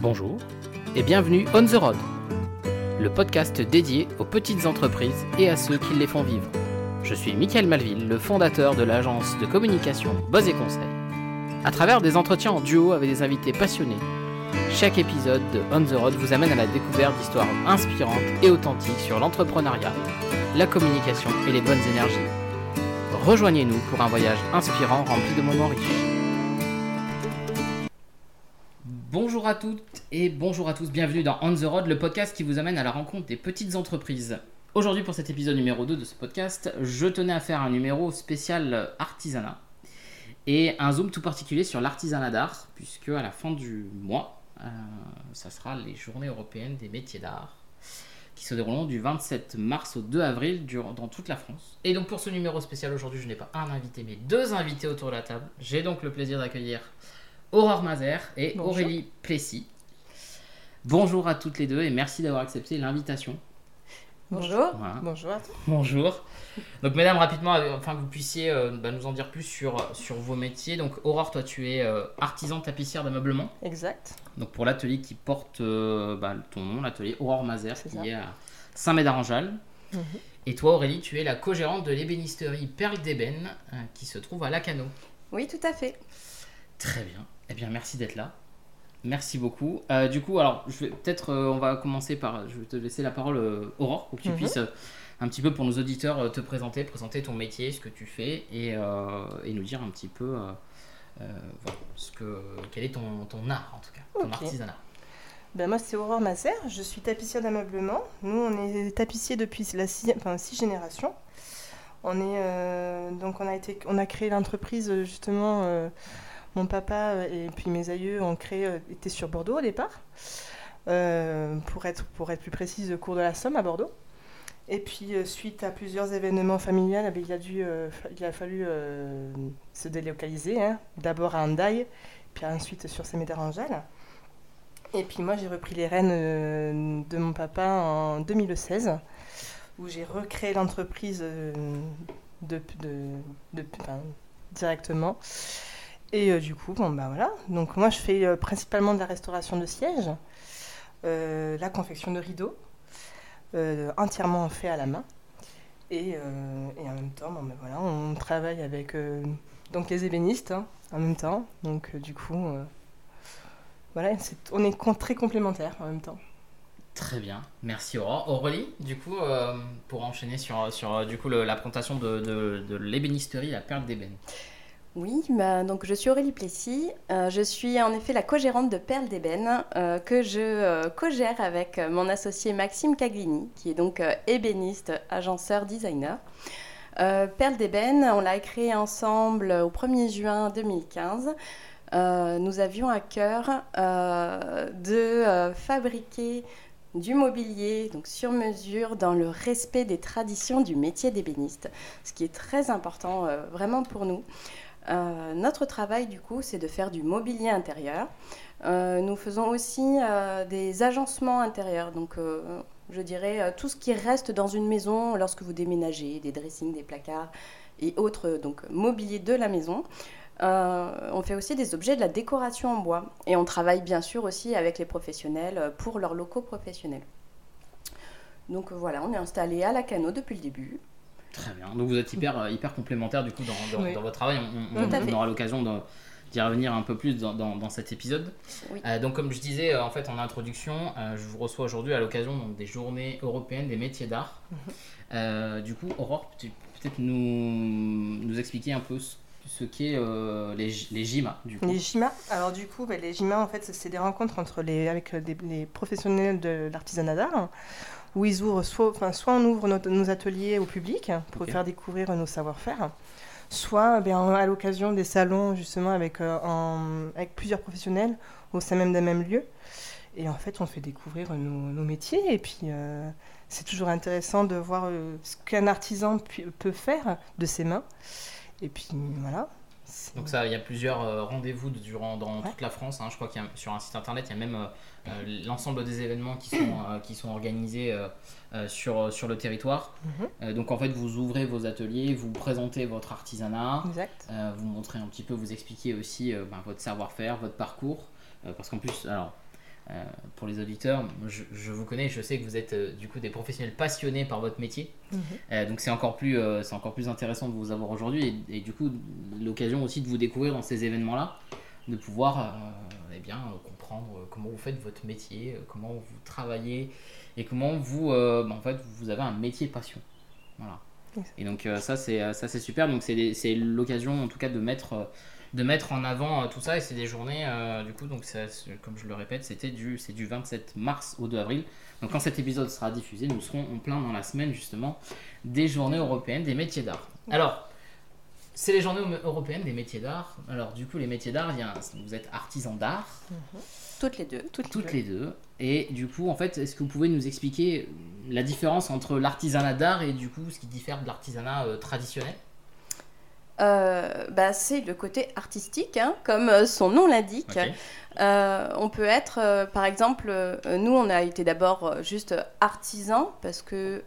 Bonjour et bienvenue On the Road, le podcast dédié aux petites entreprises et à ceux qui les font vivre. Je suis Michael Malville, le fondateur de l'agence de communication Buzz et Conseil. À travers des entretiens en duo avec des invités passionnés, chaque épisode de On the Road vous amène à la découverte d'histoires inspirantes et authentiques sur l'entrepreneuriat, la communication et les bonnes énergies. Rejoignez-nous pour un voyage inspirant rempli de moments riches. Bonjour à toutes et bonjour à tous, bienvenue dans On the Road, le podcast qui vous amène à la rencontre des petites entreprises. Aujourd'hui pour cet épisode numéro 2 de ce podcast, je tenais à faire un numéro spécial artisanat et un zoom tout particulier sur l'artisanat d'art, puisque à la fin du mois, euh, ça sera les journées européennes des métiers d'art qui se dérouleront du 27 mars au 2 avril dans toute la France. Et donc pour ce numéro spécial aujourd'hui, je n'ai pas un invité mais deux invités autour de la table. J'ai donc le plaisir d'accueillir Aurore Mazer et Bonjour. Aurélie Plessis. Bonjour à toutes les deux et merci d'avoir accepté l'invitation. Bonjour. Voilà. Bonjour à tous. Bonjour. Donc, mesdames, rapidement, euh, enfin que vous puissiez euh, bah, nous en dire plus sur, sur vos métiers. Donc, Aurore, toi, tu es euh, artisan tapissière d'ameublement. Exact. Donc, pour l'atelier qui porte euh, bah, ton nom, l'atelier Aurore Mazer, qui ça. est à Saint-Médard-en-Jalles. Mhm. Et toi, Aurélie, tu es la co-gérante de l'ébénisterie Perle d'Ébène, euh, qui se trouve à Lacano. Oui, tout à fait. Très bien. Eh bien, merci d'être là. Merci beaucoup. Euh, du coup, alors, je vais peut-être, euh, on va commencer par, je vais te laisser la parole, euh, Aurore, pour que tu Mhm. puisses un petit peu pour nos auditeurs te présenter, présenter ton métier, ce que tu fais, et, et nous dire un petit peu, voilà, ce que, quel est ton, ton art en tout cas, ton artisanat. Ben, moi, c'est Aurore Masser. Je suis tapissière d'ameublement. Nous, on est tapissier depuis la six, enfin, six générations. On, est, donc on, a été, on a créé l'entreprise, justement. Mon papa euh, et puis mes aïeux ont créé, euh, étaient sur Bordeaux au départ. Euh, pour, être, pour être plus précise, cours de la Somme à Bordeaux. Et puis, suite à plusieurs événements familiaux, eh il a, fallu se délocaliser. hein. D'abord à Hendaye, puis ensuite sur Saint-Médard-en-Jalles. Et puis moi, j'ai repris les rênes de mon papa en 2016, où j'ai recréé l'entreprise directement. Et euh, du coup, bon, bah voilà. Donc moi, je fais euh, principalement de la restauration de sièges, euh, la confection de rideaux, entièrement fait à la main. Et, et en même temps, bon, ben voilà, on travaille avec donc les ébénistes hein, en même temps. Donc du coup, voilà, on est très complémentaires en même temps. Très bien, merci. Aurélie, du coup, pour enchaîner sur, sur du coup, de, de, de l'ébénisterie La Perle d'Ébène. Oui, bah, donc je suis Aurélie Plessis. Euh, je suis en effet la co-gérante de Perle d'Ébène, euh, que je euh, co-gère avec mon associé Maxime Caglini, qui est donc ébéniste, agenceur, designer. Perle d'Ébène, on l'a créé ensemble au 1er juin 2015. Euh, nous avions à cœur de fabriquer du mobilier donc sur mesure dans le respect des traditions du métier d'ébéniste, ce qui est très important vraiment pour nous. Euh, notre travail, du coup, c'est de faire du mobilier intérieur. Euh, nous faisons aussi euh, des agencements intérieurs, donc je dirais tout ce qui reste dans une maison lorsque vous déménagez, des dressings, des placards et autres donc mobilier de la maison. On fait aussi des objets de la décoration en bois et on travaille bien sûr aussi avec les professionnels pour leurs locaux professionnels. Donc voilà, on est installé à la Cano depuis le début. Très bien. Donc vous êtes hyper, euh, hyper complémentaires du coup dans, dans, Oui. dans votre travail. On, aura l'occasion de- d'y revenir un peu plus dans, dans- dans cet épisode. Oui. Euh, donc comme je disais euh, en fait en introduction, euh, je vous reçois aujourd'hui à l'occasion donc, des journées européennes des métiers d'art. Mhm. Du coup, Aurore, tu peut-être nous, nous expliquer un peu ce, ce qu'est les, les GIMA du coup? Les JIMA, alors du coup, ben, les JIMA, en fait, c'est- des rencontres entre les, avec des- les professionnels de l'artisanat d'art, où ils ouvrent soit, enfin, soit on ouvre notre- nos ateliers au public pour faire découvrir nos savoir-faire, soit ben, à l'occasion des salons, justement, avec, euh, en- avec plusieurs professionnels au sein même d'un même lieu. Et en fait, on fait découvrir nos, nos métiers, et puis euh, c'est toujours intéressant de voir euh, ce qu'un artisan peut faire de ses mains. Et puis voilà. Donc ça, il y a plusieurs euh, rendez-vous de- durant dans Ouais. toute la France. hein. Je crois qu'il y a sur un site internet, il y a même euh, euh, l'ensemble des événements qui sont, euh, qui sont organisés euh, sur, sur le territoire. Mhm. Donc en fait, vous ouvrez vos ateliers, vous présentez votre artisanat, vous montrez un petit peu, vous expliquez aussi ben, votre savoir-faire, votre parcours. Parce qu'en plus, alors, pour les auditeurs, je, vous connais, je sais que vous êtes du coup des professionnels passionnés par votre métier. Mhm. donc c'est encore, plus, c'est encore plus intéressant de vous avoir aujourd'hui et, du coup l'occasion aussi de vous découvrir dans ces événements-là, de pouvoir eh bien, comprendre comment vous faites votre métier, comment vous travaillez et comment vous, bah, en fait, vous avez un métier passion. Voilà. Et donc euh, ça c'est euh, ça c'est super. Donc c'est l'occasion en tout cas de mettre euh, de mettre en avant tout ça et c'est des journées du coup donc comme je le répète c'était du c'est du 27 mars au 2 avril. Donc quand cet épisode sera diffusé, nous serons en plein dans la semaine justement des journées européennes des métiers d'art. Alors c'est les journées européennes des métiers d'art. Alors du coup les métiers d'art, vous êtes artisan d'art. Mhm. Toutes les deux. Toutes, les deux. Et du coup, en fait, est-ce que vous pouvez nous expliquer la différence entre l'artisanat d'art et du coup ce qui diffère de l'artisanat euh, traditionnel? Euh, bah, c'est le côté artistique, hein, comme euh, son nom l'indique. on peut être, par exemple, nous, on a été d'abord juste artisans parce que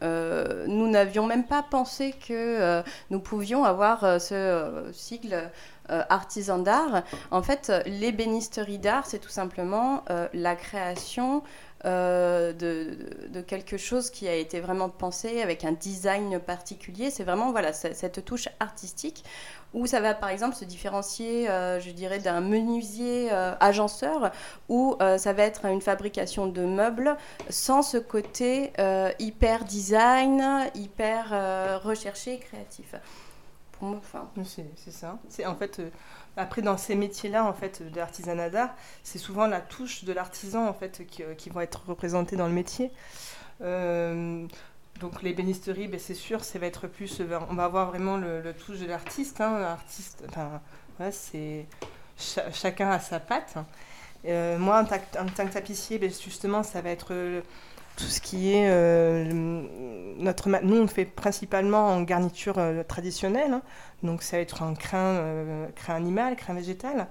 nous n'avions même pas pensé que nous pouvions avoir ce sigle euh, artisan d'art. En fait, l'ébénisterie d'art, c'est tout simplement euh, la création euh, de, quelque chose qui a été vraiment pensé avec un design particulier. C'est vraiment voilà cette touche artistique où ça va par exemple se différencier, je dirais, d'un menuisier agenceur, où ça va être une fabrication de meubles sans ce côté hyper design, hyper recherché, créatif. C'est ça. C'est en fait euh, après dans ces métiers-là en fait de l'artisanat d'art, c'est souvent la touche de l'artisan en fait qui, euh, qui va être représentée dans le métier. Euh, donc les bénisteries, ben, c'est sûr, ça va être plus, on va avoir vraiment le, touche de l'artiste. Hein, enfin, c'est chacun a sa patte. moi, en, tant que tapissier, ben, justement, ça va être tout ce qui est euh, notre nous on fait principalement en garniture euh, traditionnelle hein. donc ça va être un crin euh, crin animal crin végétal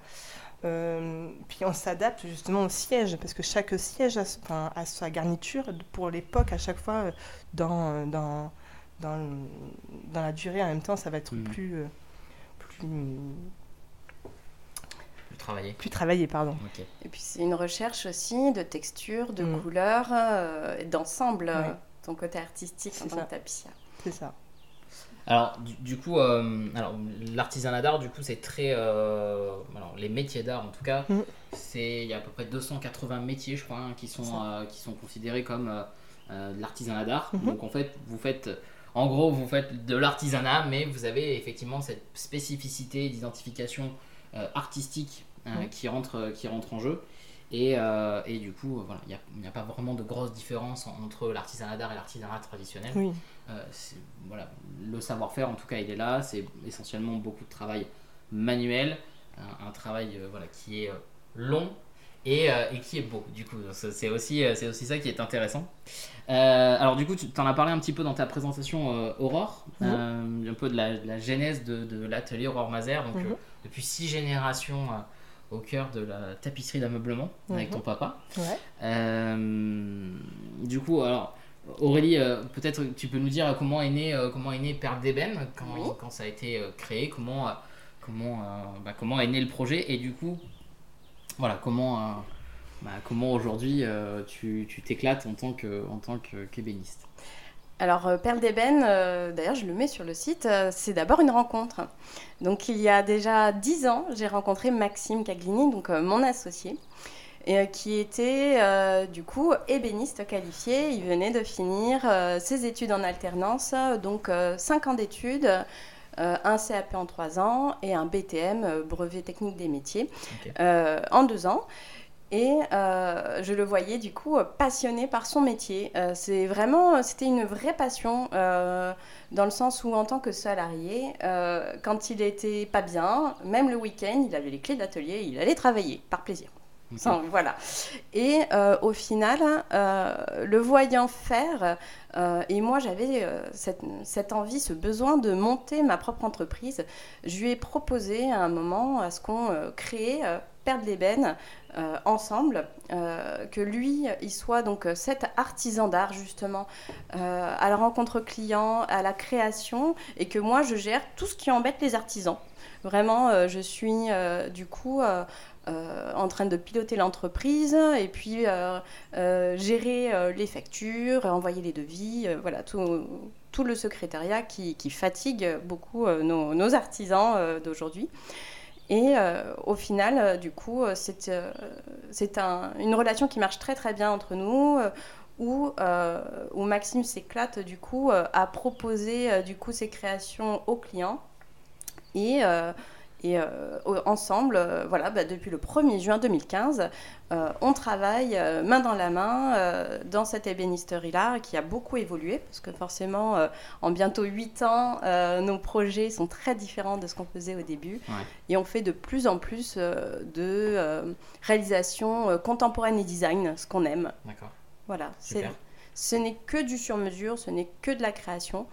puis on s'adapte justement au siège parce que chaque siège a, sa garniture pour l'époque à chaque fois dans, dans, dans, dans, la durée en même temps ça va être mmh. plus plus travailler. Plus travailler, pardon. Et puis c'est une recherche aussi de texture, de mm. couleur, euh, d'ensemble, ton côté artistique en tant que tapissière. C'est ça. Alors, du, coup, euh, alors l'artisanat d'art, du coup, c'est très. Euh, alors, les métiers d'art, en tout cas, mm. c'est il y a à peu près 280 métiers, je crois, hein, qui, sont, qui sont considérés comme de l'artisanat d'art. Mm-hmm. Donc, en fait, vous faites. En gros, vous faites de l'artisanat, mais vous avez effectivement cette spécificité d'identification artistique euh, qui, rentre, qui rentre en jeu. Et, euh, et, du coup, voilà, il n'y a, a, pas vraiment de grosse différence entre l'artisanat d'art et l'artisanat traditionnel. Oui. Euh, voilà, le savoir-faire, en tout cas, il est là. C'est essentiellement beaucoup de travail manuel, un, travail voilà, qui est long et, et, qui est beau. Du coup, c'est aussi, aussi ça qui est intéressant. alors, du coup, tu en as parlé un petit peu dans ta présentation, Aurore, un peu de la, la genèse de, de l'atelier Aurore Mazer. Donc, mhm. depuis six générations au cœur de la tapisserie d'ameublement avec ton mhm. papa. Euh, du coup, alors Aurélie, euh, peut-être tu peux nous dire comment est né, euh, comment est né d'ébène quand, quand, ça a été créé, comment, comment, bah, comment est né le projet et du coup, voilà, comment, bah, comment aujourd'hui tu t'éclates en tant que en tant qu'ébéniste. Alors, euh, Perle d'ébène, euh, d'ailleurs, je le mets sur le site, euh, c'est d'abord une rencontre. Donc, il y a déjà dix ans, j'ai rencontré Maxime Caglini, donc mon associé, et, qui était du coup ébéniste qualifié. Il venait de finir ses études en alternance, donc cinq ans d'études. un CAP en trois ans et un BTM, brevet technique des métiers, en deux ans. Et euh, je le voyais du coup passionné par son métier. Euh, c'est vraiment, c'était une vraie passion euh, dans le sens où en tant que salarié, quand il était pas bien, même le week-end, il avait les clés d'atelier, il allait travailler par plaisir. voilà. Et au final, le voyant faire, et moi j'avais cette, cette, envie, ce besoin de monter ma propre entreprise, je lui ai proposé à un moment à ce qu'on crée perdre l'ébène euh, ensemble, euh, que lui, il soit donc euh, cet artisan d'art justement à la rencontre client, à la création, et que moi je gère tout ce qui embête les artisans. Vraiment, je suis du coup en train de piloter l'entreprise et puis gérer les factures, envoyer les devis, voilà, tout, tout, le secrétariat qui, fatigue beaucoup nos, artisans d'aujourd'hui. Et au final, du coup, c'est c'est un, une relation qui marche très très bien entre nous où, euh, où Maxime s'éclate du coup euh, à proposer euh, du coup ses créations aux clients. Et et ensemble, voilà, bah, depuis le 1er juin 2015, on travaille main dans la main dans cette ébénisterie-là qui a beaucoup évolué, parce que forcément, en bientôt 8 ans, nos projets sont très différents de ce qu'on faisait au début. Et on fait de plus en plus de réalisations contemporaines et design, ce qu'on aime. D'accord. Voilà, ce n'est que du sur-mesure, ce n'est que de la création.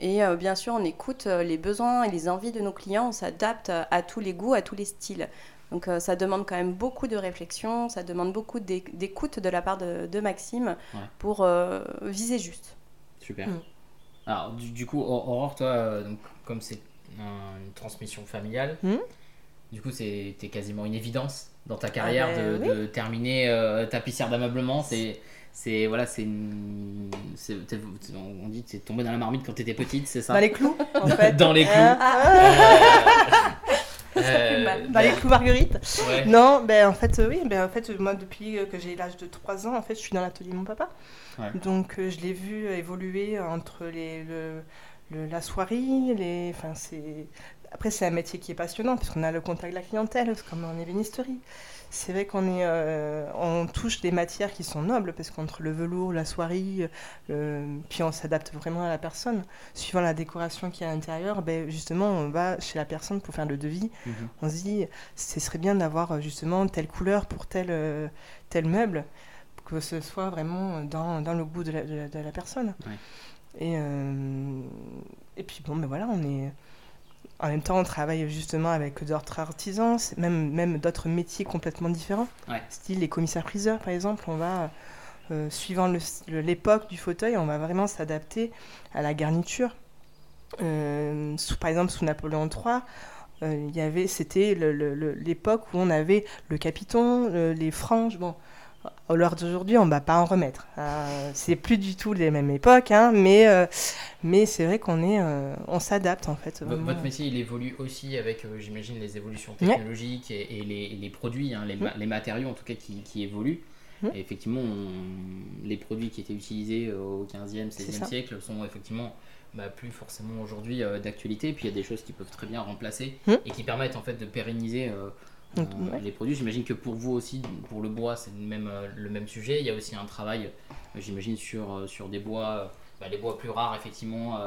Et euh, bien sûr, on écoute euh, les besoins et les envies de nos clients, on s'adapte à, tous les goûts, à tous les styles. Donc euh, ça demande quand même beaucoup de réflexion, ça demande beaucoup d'écoute de la part de, Maxime pour viser juste. Super. Mm. Alors du, coup, Aurore, toi, donc, comme c'est une transmission familiale, mm. du coup c'était quasiment une évidence dans ta carrière ah ben de, de, terminer tapissière d'ameublement. C'est c'est voilà c'est on dit que es tombé dans la marmite quand tu étais petite c'est ça dans les clous en fait. dans les clous. Ah. euh, euh, dans les clous Marguerite. Non ben en fait oui ben en fait moi depuis que j'ai l'âge de 3 ans en fait je suis dans l'atelier de mon papa. Donc euh, je l'ai vu évoluer entre les le, la soirée les enfin c'est après c'est un métier qui est passionnant parce qu'on a le contact de la clientèle comme en ébénisterie c'est vrai qu'on est, euh, on touche des matières qui sont nobles parce qu'entre le velours, la soierie, euh, puis on s'adapte vraiment à la personne. Suivant la décoration qui est à l'intérieur, ben justement, on va chez la personne pour faire le devis. Mhm. On se dit, ce serait bien d'avoir euh, justement telle couleur pour tel, tel meuble, que ce soit vraiment dans, dans le goût de la, de la, personne. Et, et puis bon, ben voilà, on est en même temps, on travaille justement avec d'autres artisans, même, même d'autres métiers complètement différents. Style les commissaires-priseurs, par exemple, on va, euh, suivant l'époque du fauteuil, on va vraiment s'adapter à la garniture. Euh, sous, par exemple, sous Napoléon III, euh, il y avait, c'était l'époque où on avait le capiton, les franges, bon, au l'heure d'aujourd'hui, on ne va pas en remettre. Euh, c'est plus du tout les mêmes époques, hein, mais, euh, mais c'est vrai qu'on est, euh, on s'adapte en fait. Votre métier, il évolue aussi avec, j'imagine, les évolutions technologiques et, les, les, produits, hein, les, les, matériaux en tout cas qui, qui évoluent. Et effectivement, les produits qui étaient utilisés au 15e, 16e siècle sont effectivement bah, plus forcément aujourd'hui d'actualité. Puis il y a des choses qui peuvent très bien remplacer mm. et qui permettent en fait de pérenniser euh, les produits. J'imagine que pour vous aussi, pour le bois, c'est le même, euh, le même sujet. Il y a aussi un travail, euh, j'imagine, sur, sur des bois, bah, les bois plus rares, effectivement.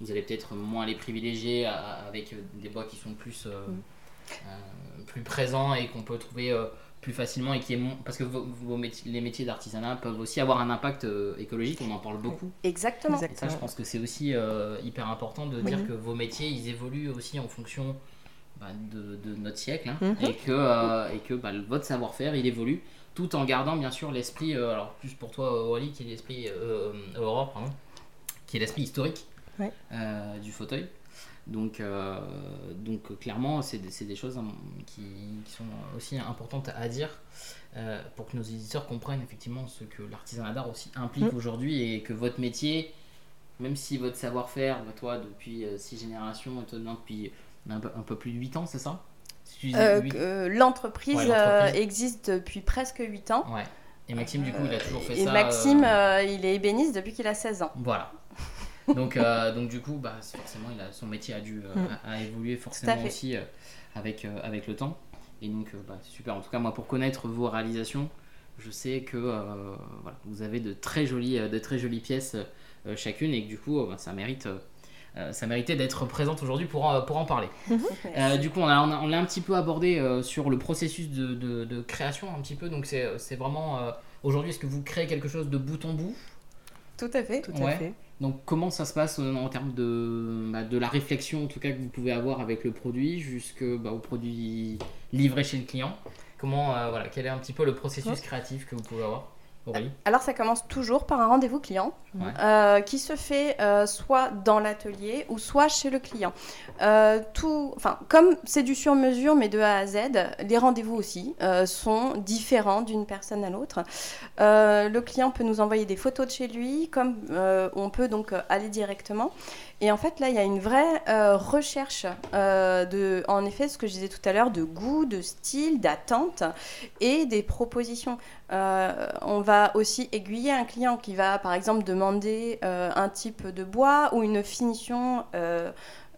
vous allez peut-être moins les privilégier avec des bois qui sont plus, mm. plus présents et qu'on peut trouver plus facilement et qui est parce que vos, métiers, les métiers d'artisanat peuvent aussi avoir un impact écologique, on en parle beaucoup. Exactement. Et ça, je pense que c'est aussi hyper important de dire que vos métiers, ils évoluent aussi en fonction bah, de, notre siècle hein, mhm. et que, euh, et que bah, votre savoir-faire il évolue tout en gardant bien sûr l'esprit, euh, alors plus pour toi Aurélie qui est l'esprit euh, Aurore, pardon, qui est l'esprit historique du fauteuil. Donc, donc clairement, c'est des, des, choses hein, qui, qui, sont aussi importantes à dire pour que nos éditeurs comprennent effectivement ce que l'artisanat d'art aussi implique mhm. aujourd'hui et que votre métier, même si votre savoir-faire, toi depuis six générations, toi depuis un peu, plus de 8 ans, c'est ça? Euh, euh, L'entreprise euh, existe depuis presque 8 ans. Ouais. Et Maxime, du coup, il a toujours fait et ça. Et Maxime, il est ébéniste depuis qu'il a 16 ans. Voilà. donc, donc du coup, bah, forcément, il a, son métier a dû mm. a, évoluer forcément aussi avec, avec le temps. Et donc, bah, c'est super. En tout cas, moi, pour connaître vos réalisations, je sais que voilà, vous avez de très jolies, de très jolies pièces chacune et que du coup, bah, ça mérite ça méritait d'être présente aujourd'hui pour, pour en parler. Euh, du coup, on l'a on un petit peu abordé euh, sur le processus de, de, création, un petit peu. Donc, c'est vraiment. aujourd'hui, est-ce que vous créez quelque chose de bout en bout? Tout à fait. Tout à fait. Donc, comment ça se passe en termes de, bah, de la réflexion, en tout cas, que vous pouvez avoir avec le produit, jusqu'au bah, produit livré chez le client? Comment, voilà, quel est un petit peu le processus créatif que vous pouvez avoir? Alors ça commence toujours par un rendez-vous client euh, qui se fait euh, soit dans l'atelier ou soit chez le client. Euh, tout, enfin, comme c'est du sur-mesure mais de A à Z, les rendez-vous aussi sont différents d'une personne à l'autre. le client peut nous envoyer des photos de chez lui, comme on peut donc aller directement. Et en fait, là, il y a une vraie recherche de, en effet, ce que je disais tout à l'heure, de goût, de style, d'attente et des propositions. on va aussi aiguiller un client qui va, par exemple, demander euh, un type de bois ou une finition euh,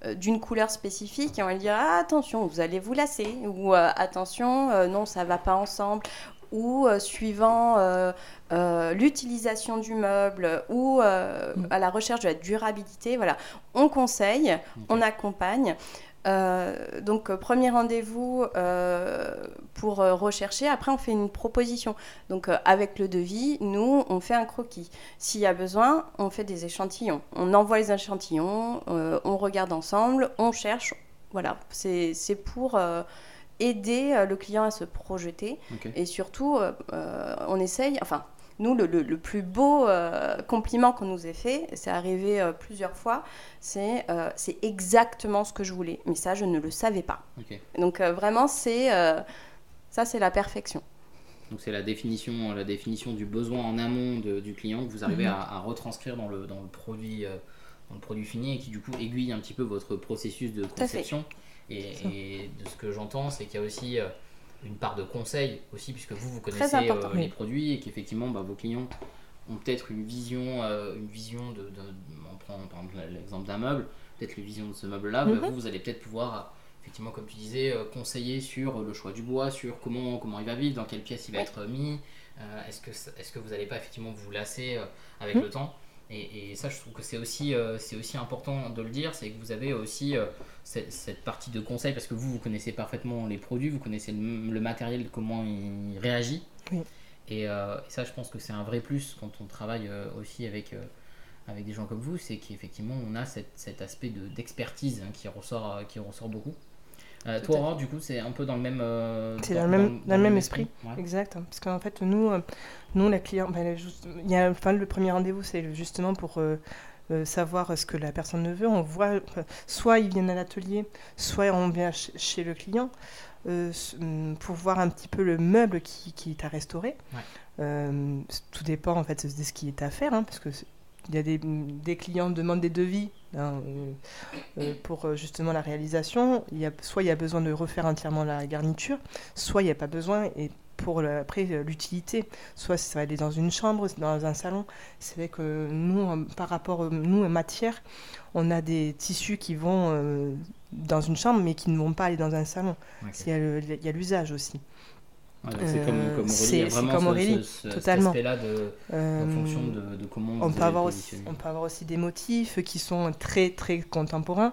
euh, d'une couleur spécifique et on va lui dire ah, attention, vous allez vous lasser ou attention, non, ça va pas ensemble ou suivant l'utilisation du meuble ou mm. à la recherche de la durabilité, voilà, on conseille, on accompagne. Euh, donc, euh, premier rendez-vous euh, pour rechercher. Après, on fait une proposition. Donc, avec le devis, nous, on fait un croquis. S'il y a besoin, on fait des échantillons. On envoie les échantillons, on regarde ensemble, on cherche. Voilà, c'est pour aider le client à se projeter. Et surtout, on essaye, enfin, nous, le, plus beau euh, compliment qu'on nous ait fait, c'est arrivé euh, plusieurs fois, c'est euh, c'est exactement ce que je voulais. Mais ça, je ne le savais pas. Donc vraiment, c'est ça, c'est la perfection. Donc c'est la définition, la définition du besoin en amont du client que vous arrivez mhm. à, retranscrire dans le, dans le produit, dans le produit fini et qui du coup aiguille un petit peu votre processus de conception. Et, et, de ce que j'entends, c'est qu'il y a aussi une part de conseil aussi, puisque vous, vous connaissez euh, les produits et qu'effectivement, bah, vos clients ont peut-être une vision, euh, une vision de, on prend par exemple l'exemple d'un meuble, peut-être une vision de ce meuble-là, bah, mhm. vous, vous allez peut-être pouvoir, effectivement, comme tu disais, euh, conseiller sur le choix du bois, sur comment, comment il va vivre, dans quelle pièce il va être mis, est-ce que, est que vous n'allez pas effectivement vous lasser avec mhm. le temps? Et, ça, je trouve que c'est aussi, euh, c'est aussi important de le dire, c'est que vous avez aussi euh, cette, partie de conseil, parce que vous, vous connaissez parfaitement les produits, vous connaissez le, matériel, comment il réagit. Euh, et, ça, je pense que c'est un vrai plus quand on travaille aussi avec, avec des gens comme vous, c'est qu'effectivement, on a cet aspect d'expertise hein, qui, ressort, qui ressort beaucoup. Euh, toi, Aurore, du coup, c'est un peu dans le même. Euh, c'est dans, le même, dans, le même esprit, exact. Parce qu'en fait, nous, euh, nous la cliente, ben, il y a, enfin, le premier rendez-vous, c'est justement pour savoir ce que la personne ne veut. On voit, soit ils viennent à l'atelier, soit on vient chez le client mm, pour voir un petit peu le meuble qui, qui est à restaurer. tout dépend en fait de ce qui est à faire, hein, parce que il y a des, des clients demandent des devis hein, euh, euh, pour euh, justement la réalisation. Il y a, soit il y a besoin de refaire entièrement la garniture, soit il n'y a pas besoin. Et pour après l'utilité, soit ça va aller dans une chambre, dans un salon. C'est vrai que nous, par rapport nous matière, on a des tissus qui vont dans une chambre, mais qui ne vont pas aller dans un salon. Il y a l'usage aussi c'est comme, Aurélie, totalement. de, en fonction de, comment on peut avoir aussi, On peut avoir aussi des motifs qui sont très très contemporains.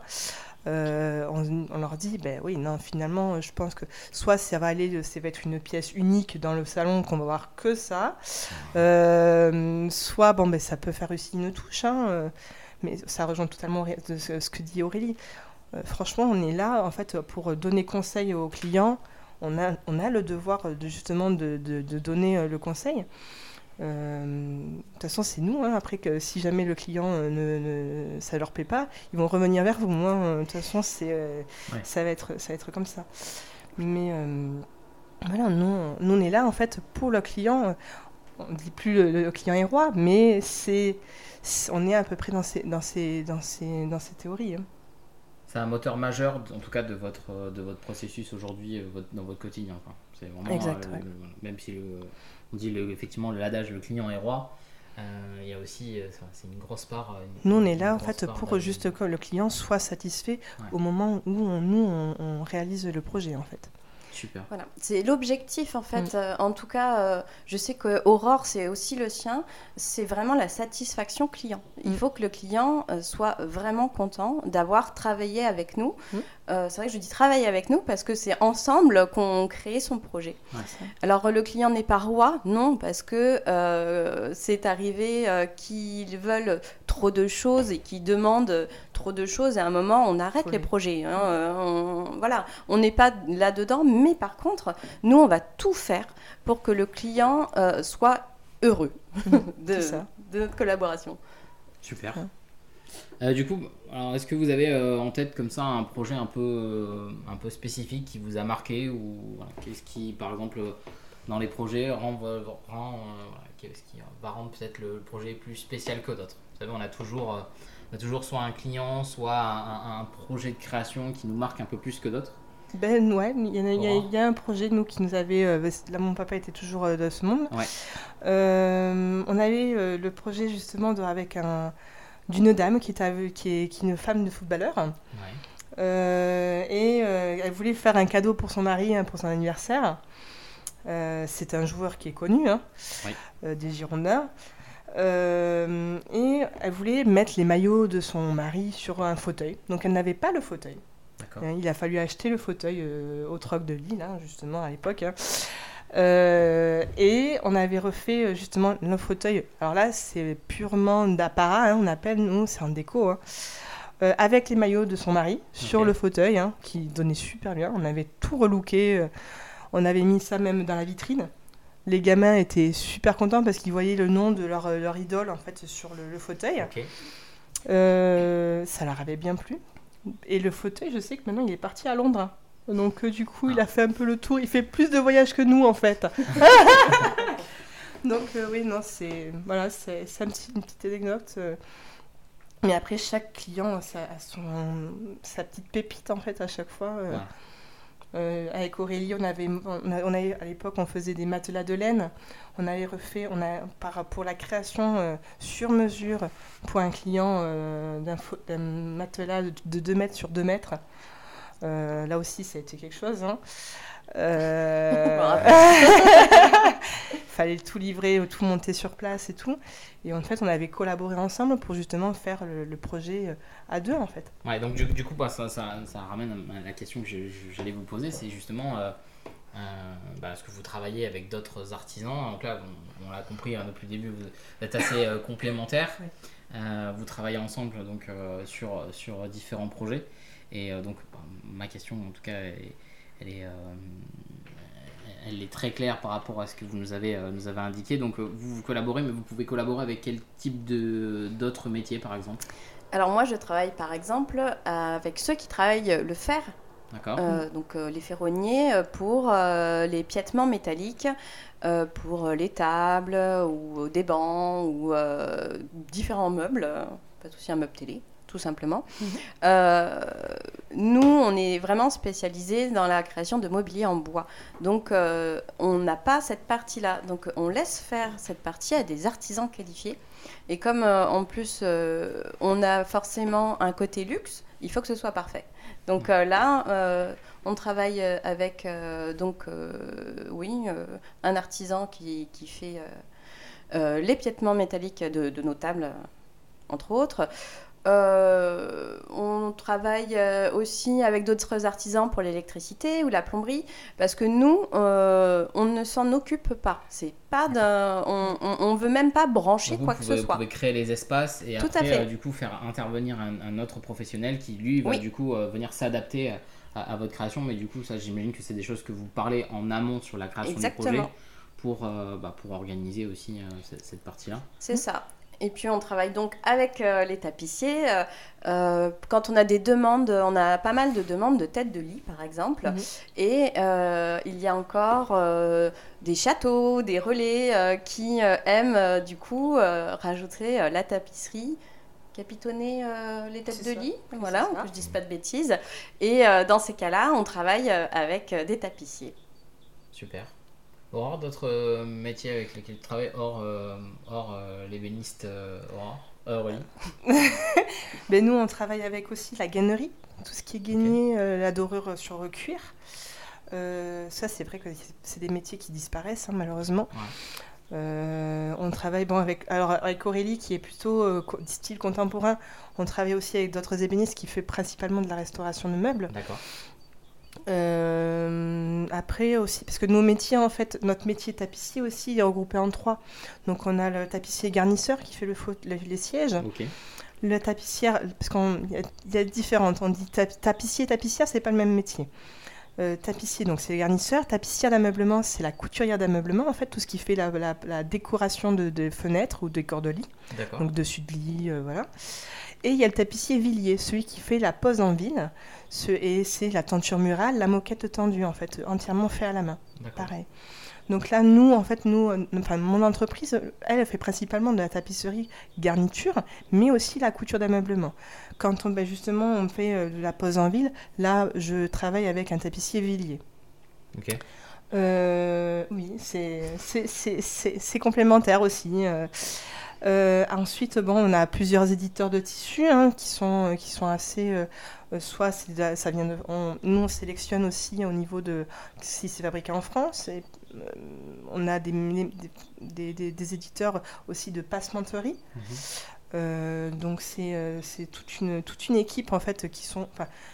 Euh, on, leur dit, ben oui, non, finalement, je pense que soit ça va aller, ça va être une pièce unique dans le salon qu'on va voir que ça, euh, soit bon, ben ça peut faire aussi une touche, hein, euh, mais ça rejoint totalement ce que dit Aurélie. franchement, on est là en fait pour donner conseil aux clients on a, on a le devoir de, justement de, de, donner euh, le conseil. Euh, de toute façon, c'est nous. Hein, après, que si jamais le client euh, ne, ne, ça leur plaît pas, ils vont revenir vers vous. Hein. de toute façon, c'est, ça, va être, ça va être comme ça. Mais voilà, nous, nous, on est là en fait pour le client. On ne dit plus le, client est roi, mais c'est, on est à peu près dans ces, dans ces, dans ces, dans ces théories. Hein c'est un moteur majeur, en tout cas, de votre, de votre processus aujourd'hui, euh, dans votre quotidien. C'est vraiment, exact, euh, même si on dit le, effectivement l'adage le client est roi, euh, il y a aussi, c'est une grosse part. nous, on est là en fait pour juste que le client soit satisfait au moment où nous, on, réalise le projet en fait. Voilà, c'est l'objectif en fait. Mm. Euh, en tout cas, euh, je sais que Aurore, c'est aussi le sien. C'est vraiment la satisfaction client. Il mm. faut que le client euh, soit vraiment content d'avoir travaillé avec nous. Mm. c'est vrai que je dis travailler avec nous parce que c'est ensemble qu'on crée son projet. Alors le client n'est pas roi, non, parce que c'est arrivé qu'ils veulent trop de choses et qu'ils demandent trop de choses. Et à un moment, on arrête les projets. Hein. voilà, on n'est pas là dedans, mais par contre, nous, on va tout faire pour que le client euh, soit heureux de, C'est ça. de notre collaboration. Super. Ouais. Euh, du coup, est-ce que vous avez euh, en tête comme ça un projet un peu, euh, un peu spécifique qui vous a marqué ou voilà, qu'est-ce qui, par exemple, euh, dans les projets, rend, vo- rend, euh, voilà, qu'est-ce qui va rendre peut-être le projet plus spécial que d'autres? Vous savez, on a toujours, euh, on a toujours soit un client, soit un, un projet de création qui nous marque un peu plus que d'autres. Ben ouais, il y, en a- y y un projet nous qui nous avait. euh, que là, mon papa était toujours euh, de ce monde. Ouais. Euh, on avait euh, le projet justement de- avec un d'une dame qui est, ave- qui est qui est une femme de footballeur. Ouais. Et elle voulait faire un cadeau pour son mari hein, pour son anniversaire. C'est un joueur qui est connu, hein, des Girondins. Euh, et elle voulait mettre les maillots de son mari sur un fauteuil. Donc elle n'avait pas le fauteuil. Hein, Il a fallu acheter le fauteuil euh, au troc de Lille, hein, justement, à l'époque. hein. Euh, et on avait refait justement le fauteuil. Alors là, c'est purement d'apparat, hein, on appelle, nous, c'est en déco. Euh, avec les maillots de son mari sur le fauteuil, qui donnait super bien. On avait tout relooké. on avait mis ça même dans la vitrine. Les gamins étaient super contents parce qu'ils voyaient le nom de leur, euh, leur idole en fait sur le, le fauteuil. Euh, ça leur avait bien plu. Et le fauteuil, je sais que maintenant il est parti à Londres. Donc euh, du coup, il Ah. a fait un peu le tour. Il fait plus de voyages que nous en fait. Donc euh, oui, non, c'est voilà, c'est c'est un petit- une petite anecdote. Mais après, chaque client ça, a son, sa petite pépite en fait à chaque fois. euh. Euh, avec Aurélie, on avait, on a- on avait- à l'époque, on faisait des matelas de laine. On avait refait, on a par, pour la création euh, sur mesure pour un client euh, d'un matelas de 2 mètres sur 2 mètres. Là aussi, ça a été quelque chose. hein. Fallait tout livrer, tout monter sur place et tout. Et en fait, on avait collaboré ensemble pour justement faire le, le projet euh, à deux, en fait. Ouais, donc du, du coup, bah, ça, ça, ça ramène à la question que j'allais vous poser, c'est justement, euh, euh, bah, est-ce que vous travaillez avec d'autres artisans Donc là, on, on l'a compris hein, depuis le début, vous êtes assez euh, complémentaires. Vous travaillez ensemble donc sur, sur différents projets. Et donc, bah, ma question, en tout cas, elle est, elle est, elle est très claire par rapport à ce que vous nous avez, euh, nous avez indiqué. Donc, euh, vous, vous collaborez, mais vous pouvez collaborer avec quel type de- d'autres métiers, par exemple? Alors moi, je travaille par exemple avec ceux qui travaillent le fer, D'accord. Euh, donc les ferronniers, pour les piétements métalliques, pour les tables ou des bancs ou différents meubles, pas aussi un meuble télé, tout simplement. Mhm. Euh, nous, on est vraiment spécialisés dans la création de mobilier en bois. Donc, euh, on n'a pas cette partie-là. Donc, on laisse faire cette partie à des artisans qualifiés. Et comme euh, en plus, on a forcément un côté luxe, il faut que ce soit parfait. Donc euh, là, euh, on travaille avec euh, donc oui un artisan qui, qui fait euh, euh, l'épiètement métallique de, de nos tables, entre autres. Euh, on travaille euh, aussi avec d'autres artisans pour l'électricité ou la plomberie, parce que nous, euh, on ne s'en occupe pas. C'est pas d'un, on, on, on veut même pas brancher vous quoi que ce vous soit. pouvez créer les espaces et Tout à après, fait. euh, du coup, faire intervenir un, un autre professionnel qui, lui, va Oui. du coup euh, venir s'adapter à, à votre création. Mais du coup, ça, j'imagine que c'est des choses que vous parlez en amont sur la création du Exactement. projet pour, euh, bah, pour organiser aussi euh, cette, cette partie-là. C'est ça. Et puis on travaille donc avec euh, les tapissiers. Euh, euh, quand on a des demandes, on a pas mal de demandes de têtes de lit par exemple. Mhm. Et euh, il y a encore des châteaux, des relais qui aiment du coup rajouter la tapisserie capitonner euh, les têtes de ça. lit, voilà, que je dise pas de bêtises. Et euh, dans ces cas-là, on travaille avec euh, des tapissiers. Super. Aurore, d'autres euh, métiers avec lesquels tu travailles hors, euh, hors euh, l'ébéniste Aurore euh, Aurélie Ben, nous, on travaille avec aussi la gainerie, tout ce qui est gagné, euh, la dorure sur cuir. Euh, ça, c'est vrai que c'est des métiers qui disparaissent, hein, malheureusement. Ouais. On travaille bon, avec, alors, avec Aurélie, qui est plutôt style contemporain. On travaille aussi avec d'autres ébénistes qui fait principalement de la restauration de meubles. D'accord. Euh, après aussi, parce que nos métiers, en fait, notre métier tapissier aussi, est regroupé en trois. Donc, on a le tapissier garnisseur qui fait le faut- le- les sièges. Ok. La tapissière, parce qu'il y, a- il y a différentes, on dit tap- tapissier et tapissière, c'est pas le même métier. Euh, tapissier, donc c'est les garnisseurs. Tapissière d'ameublement, c'est la couturière d'ameublement, en fait, tout ce qui fait la, la- la décoration de, de fenêtres ou de corps de lit, donc dessus de lit, euh, voilà. Et il y a le tapissier villier, celui qui fait la pose en ville, ce, et c'est la tenture murale, la moquette tendue, en fait, entièrement fait à la main, pareil. Donc là, nous, en fait, nous, euh, enfin, mon entreprise, elle, elle fait principalement de la tapisserie garniture, mais aussi la couture d'ameublement. Quand on, ben, justement, on fait euh, de la pose en ville, là, je travaille avec un tapissier villier. Ok. Euh, oui, c'est complémentaire aussi. Euh. Euh, ensuite, bon, on a plusieurs éditeurs de tissus hein, qui, sont, qui sont assez. euh, euh, soit ça vient de. on- nous, on sélectionne aussi au niveau de si c'est fabriqué en France. Et, euh, on a des, des, des- des- des éditeurs aussi de passementerie. Mhm. Euh, donc c'est euh, toute une, toute une équipe en fait qui sont.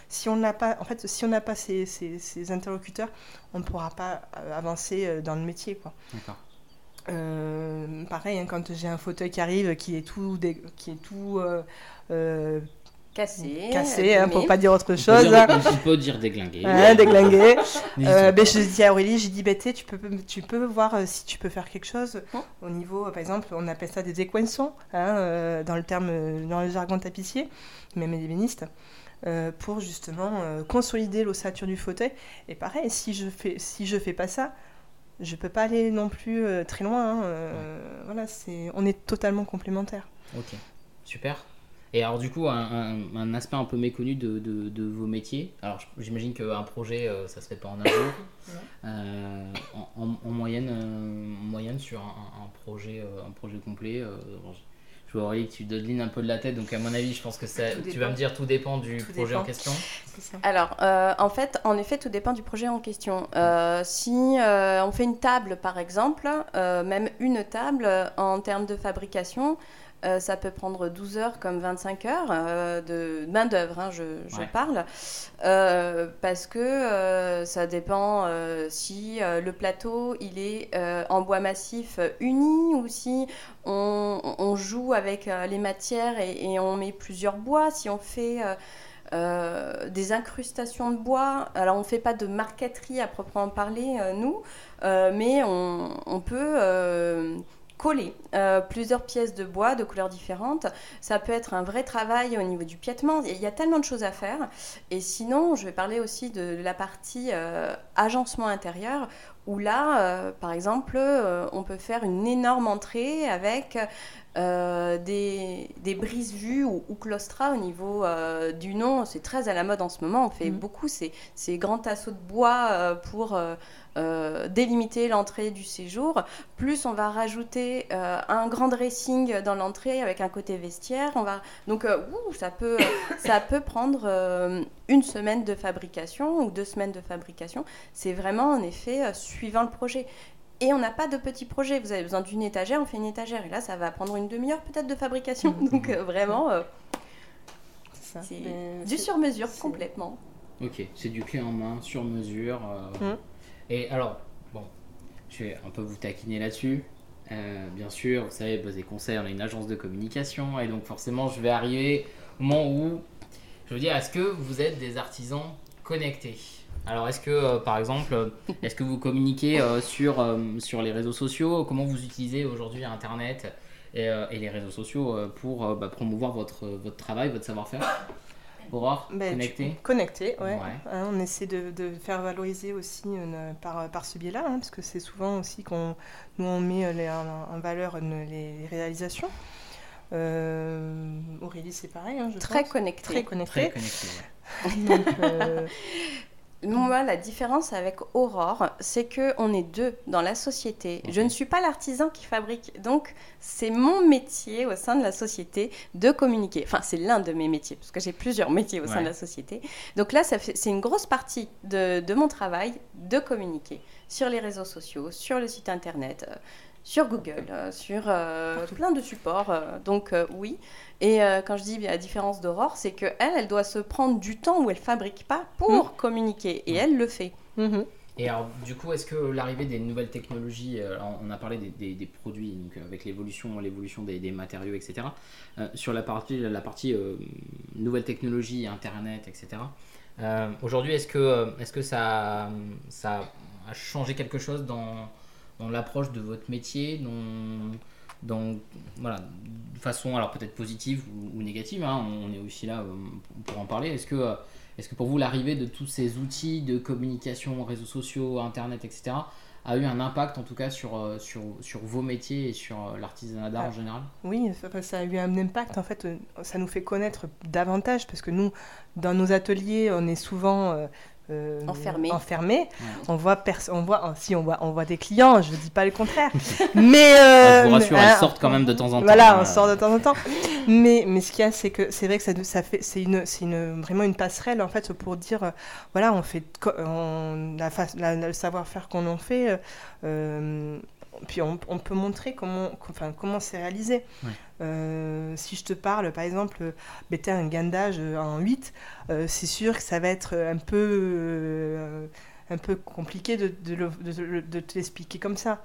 si on n'a pas, en fait, si on n'a pas ces, ces- ces interlocuteurs, on ne pourra pas euh, avancer euh, dans le métier. Quoi. D'accord. Euh, pareil, hein, quand j'ai un fauteuil qui arrive, qui est tout, dé- qui est tout euh, euh, Cassé. cassé, hein, pour pas dire autre On peut chose, dire- hein, On peut dire déglingué. hein, déglingué. Euh, ben, je dis à Aurélie, j'ai dit, ben, tu peux, tu peux voir euh, si tu peux faire quelque chose Hum. au niveau, euh, par exemple, on appelle ça des écoinçons, hein, euh, dans le terme, dans le jargon tapissier, même ébéniste, euh, pour justement euh, consolider l'ossature du fauteuil. Et pareil, si je fais, si je fais pas ça, je peux pas aller non plus euh, très loin. hein, euh, Voilà, c'est, on est totalement complémentaires. Ok, super. Et alors du coup, un, un- un aspect un peu méconnu de, de- de vos métiers. Alors j'imagine qu'un projet, euh, ça se fait pas en un jour. Euh, en, en- en moyenne, euh, en moyenne sur un, un- un projet, euh, un projet complet. Vois Aurélie que tu donnes un peu de la tête, donc à mon avis, je pense que ça, tu vas me dire tout dépend du Tout projet en question. Ça. Alors, euh, en fait, en effet, tout dépend du projet en question. Euh, si euh, on fait une table, par exemple, euh, même une table, en termes de fabrication, euh, ça peut prendre 12 heures comme 25 heures euh, de main-d'œuvre, hein, je, je Ouais. parle. Euh, parce que ça dépend si le plateau il est en bois massif uni ou si on, on joue avec les matières et, et on met plusieurs bois. Si on fait euh, des incrustations de bois. Alors, on ne fait pas de marqueterie à proprement parler, euh, nous, euh, mais on, on peut coller euh, plusieurs pièces de bois de couleurs différentes. Ça peut être un vrai travail au niveau du piétement. Il y a tellement de choses à faire. Et sinon, je vais parler aussi de la partie euh, agencement intérieur, où là, euh, par exemple, on peut faire une énorme entrée avec des, des brises-vues ou, ou claustras au niveau du nom. C'est très à la mode en ce moment. On fait Mhm. beaucoup ces, ces grands tasseaux de bois pour euh, délimiter l'entrée du séjour. Plus on va rajouter euh, un grand dressing dans l'entrée avec un côté vestiaire. On va donc euh, ouh, ça peut ça peut prendre euh, une semaine de fabrication ou deux semaines de fabrication. C'est vraiment en effet euh, suivant le projet. Et on n'a pas de petits projets. Vous avez besoin d'une étagère, on fait une étagère. Et là, ça va prendre une demi-heure peut-être de fabrication. Donc euh, vraiment, euh, C'est du sur-mesure complètement. Ok, c'est du clé en main, sur mesure. euh. Et alors, bon, je vais un peu vous taquiner là-dessus. Euh, bien sûr, vous savez, Buzz et Conseil, on est une agence de communication, et donc forcément, je vais arriver au moment où je veux dire, est-ce que vous êtes des artisans connectés? Alors, est-ce que, euh, par exemple, euh, est-ce que vous communiquez sur, sur les réseaux sociaux? Comment vous utilisez aujourd'hui Internet et, les réseaux sociaux pour bah, promouvoir votre, votre travail, votre savoir-faire? Ben, tu- connecté Connecté, ouais. Ouais. Hein, on essaie de, de faire valoriser aussi euh, par, par ce biais-là, hein, parce que c'est souvent aussi qu'on nous on met euh, les- en, en valeur euh, les, réalisations. Euh, Aurélie, c'est pareil, hein, je Très pense. connecté. Très Très connecté. connecté. ouais. Donc, euh, Moi, la différence avec Aurore, c'est que on est deux dans la société. Je ne suis pas l'artisan qui fabrique, donc c'est mon métier au sein de la société de communiquer. Enfin, c'est l'un de mes métiers, parce que j'ai plusieurs métiers au sein de la société. Donc là, c'est une grosse partie de, de mon travail de communiquer sur les réseaux sociaux, sur le site internet. Sur Google, euh, sur euh, plein de supports. euh, donc euh, oui. Et euh, quand je dis la différence d'Aurore, c'est que elle, elle doit se prendre du temps où elle fabrique pas pour communiquer, et elle le fait. mhm. Et alors, du coup, est-ce que l'arrivée des nouvelles technologies, alors, on a parlé des, des- des produits, donc avec l'évolution, l'évolution des, des matériaux, etc. euh, sur la partie, la partie euh, nouvelles technologies, Internet, etc. Euh, aujourd'hui, est-ce que, est-ce que ça, ça a changé quelque chose dans, dans l'approche de votre métier dans, dans, voilà, de façon alors peut-être positive ou, négative, hein, on est aussi là pour en parler. Est-ce que, est-ce que pour vous l'arrivée de tous ces outils de communication, réseaux sociaux, internet, etc., a eu un impact en tout cas sur, euh, sur, sur vos métiers et sur euh, l'artisanat d'art en ah. général? Oui, ça, ça, a eu un impact. En fait, euh, ça nous fait connaître davantage parce que nous, dans nos ateliers, on est souvent euh, enfermé. enfermé. On voit on voit si on voit on voit des clients, je dis pas le contraire. mais euh, je vous rassure, elles sortent quand même de temps en temps. Voilà, on sort de temps en temps. mais mais ce qu'il y a c'est que c'est vrai que ça ça fait c'est une c'est une vraiment une passerelle en fait pour dire euh, voilà, on fait on, la, le savoir-faire qu'on en fait euh, puis on, peut montrer comment, enfin, comment c'est réalisé. Euh, si je te parle, par exemple, mettez un gain d'âge en 8, euh, c'est sûr que ça va être un peu, euh, un peu compliqué de, de, de, te l'expliquer comme ça.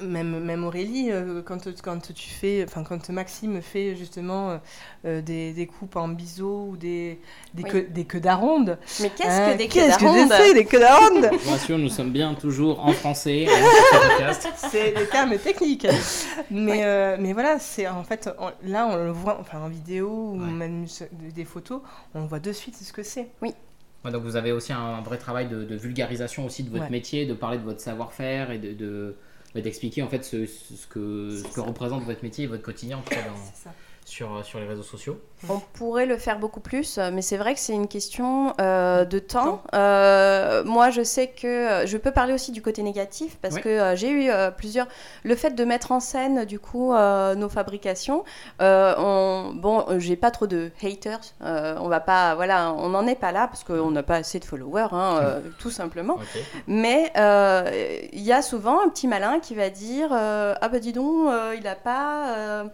Même, même Aurélie, euh, quand, quand tu fais, enfin quand Maxime fait justement euh, des, des, coupes en biseau ou des, des, queues, des queues d'aronde. Mais qu'est-ce que hein, des queues d'aronde Qu'est-ce que des queues d'aronde? Bien sûr, nous sommes bien toujours en français. c'est des termes techniques. Mais, euh, mais voilà, c'est en fait, là on le voit enfin, en vidéo ou même des photos, on voit de suite ce que c'est. Oui. donc vous avez aussi un, vrai travail de, de, vulgarisation aussi de votre métier, de parler de votre savoir-faire et de, de d'expliquer en fait ce, ce, que, ce que représente votre métier et votre quotidien en dans, sur, sur les réseaux sociaux On pourrait le faire beaucoup plus, mais c'est vrai que c'est une question euh, de temps. Euh, moi, je sais que euh, je peux parler aussi du côté négatif parce que j'ai eu plusieurs. Le fait de mettre en scène, du coup, nos fabrications, on... bon, j'ai pas trop de haters. on va pas, voilà, on n'en est pas là parce qu'on n'a pas assez de followers, hein, tout simplement. Mais il y a souvent un petit malin qui va dire Ah bah dis donc, il a pas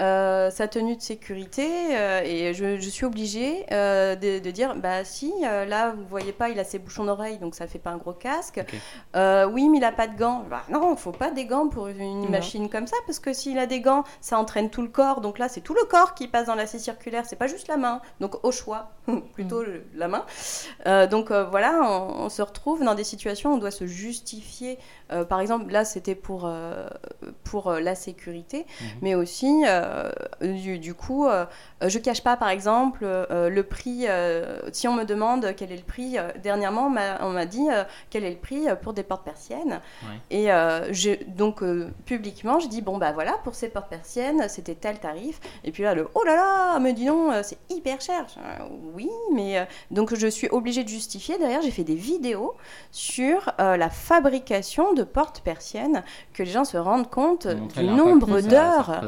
euh, sa tenue de sécurité euh, et je, suis obligée euh, de, dire bah si là vous voyez pas il a ses bouchons d'oreille donc ça fait pas un gros casque. Oui mais il a pas de gants. Bah, non faut pas des gants pour une machine comme ça parce que s'il a des gants ça entraîne tout le corps. Donc là c'est tout le corps qui passe dans la scie circulaire c'est pas juste la main. Donc au choix plutôt mm. la main. Donc voilà on, se retrouve dans des situations où on doit se justifier par exemple là c'était pour pour la sécurité mm-hmm. mais aussi euh, du, du, coup, euh, je cache pas, par exemple, euh, le prix. si on me demande quel est le prix, dernièrement, on m'a dit quel est le prix pour des portes persiennes. Et je, donc, publiquement, je dis bon, bah voilà, pour ces portes persiennes, c'était tel tarif. Et puis là, le oh là là, me dis non, c'est hyper cher. oui, mais donc je suis obligée de justifier. Derrière, j'ai fait des vidéos sur la fabrication de portes persiennes, que les gens se rendent compte du nombre d'heures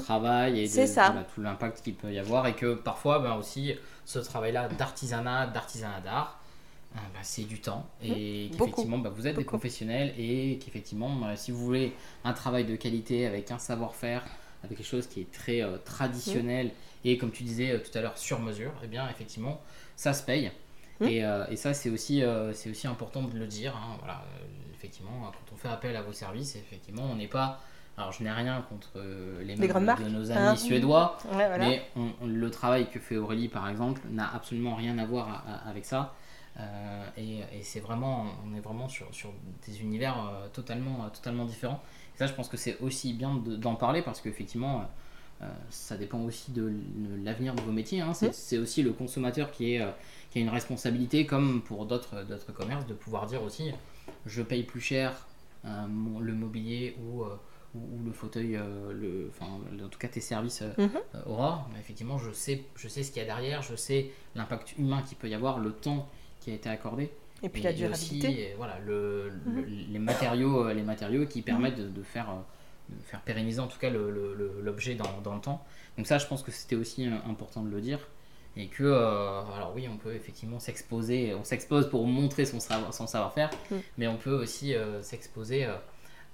travail et de, tout l'impact qu'il peut y avoir et que parfois ben, aussi ce travail-là d'artisanat, d'artisanat d'art, euh, ben, c'est du temps et mmh. qu'effectivement ben, vous êtes des professionnels et qu'effectivement ben, si vous voulez un travail de qualité avec un savoir-faire, avec quelque chose qui est très euh, traditionnel mmh. et comme tu disais euh, tout à l'heure sur mesure, et eh bien effectivement ça se paye. Mmh. Et, et, ça, c'est aussi, c'est aussi important de le dire. Hein, voilà, effectivement, quand on fait appel à vos services, effectivement, on n'est pas alors, je n'ai rien contre euh, les, les grandes marques de nos amis hein. suédois, mais le travail que fait Aurélie, par exemple, n'a absolument rien à voir avec ça. Euh, et, c'est vraiment, on est vraiment sur, sur des univers euh, totalement, totalement différents. Et ça, je pense que c'est aussi bien d'en parler parce qu'effectivement, ça dépend aussi de l'avenir de vos métiers. Hein. Mmh. C'est aussi le consommateur qui, est, qui a une responsabilité, comme pour d'autres commerces, de pouvoir dire aussi je paye plus cher le mobilier ou ou, le fauteuil, euh, le, enfin, en tout cas tes services euh, mhm. euh, Aurore, mais effectivement, je sais, je sais ce qu'il y a derrière, je sais l'impact humain qu'il peut y avoir, le temps qui a été accordé. Et puis la durabilité. Aussi, voilà, le, mhm. les, matériaux, les matériaux qui permettent de, faire, de faire pérenniser en tout cas l'objet dans, dans, le temps. Donc ça, je pense que c'était aussi important de le dire. Et que, alors oui, on peut effectivement s'exposer, on s'expose pour montrer son savoir-faire, son savoir mm. mais on peut aussi s'exposer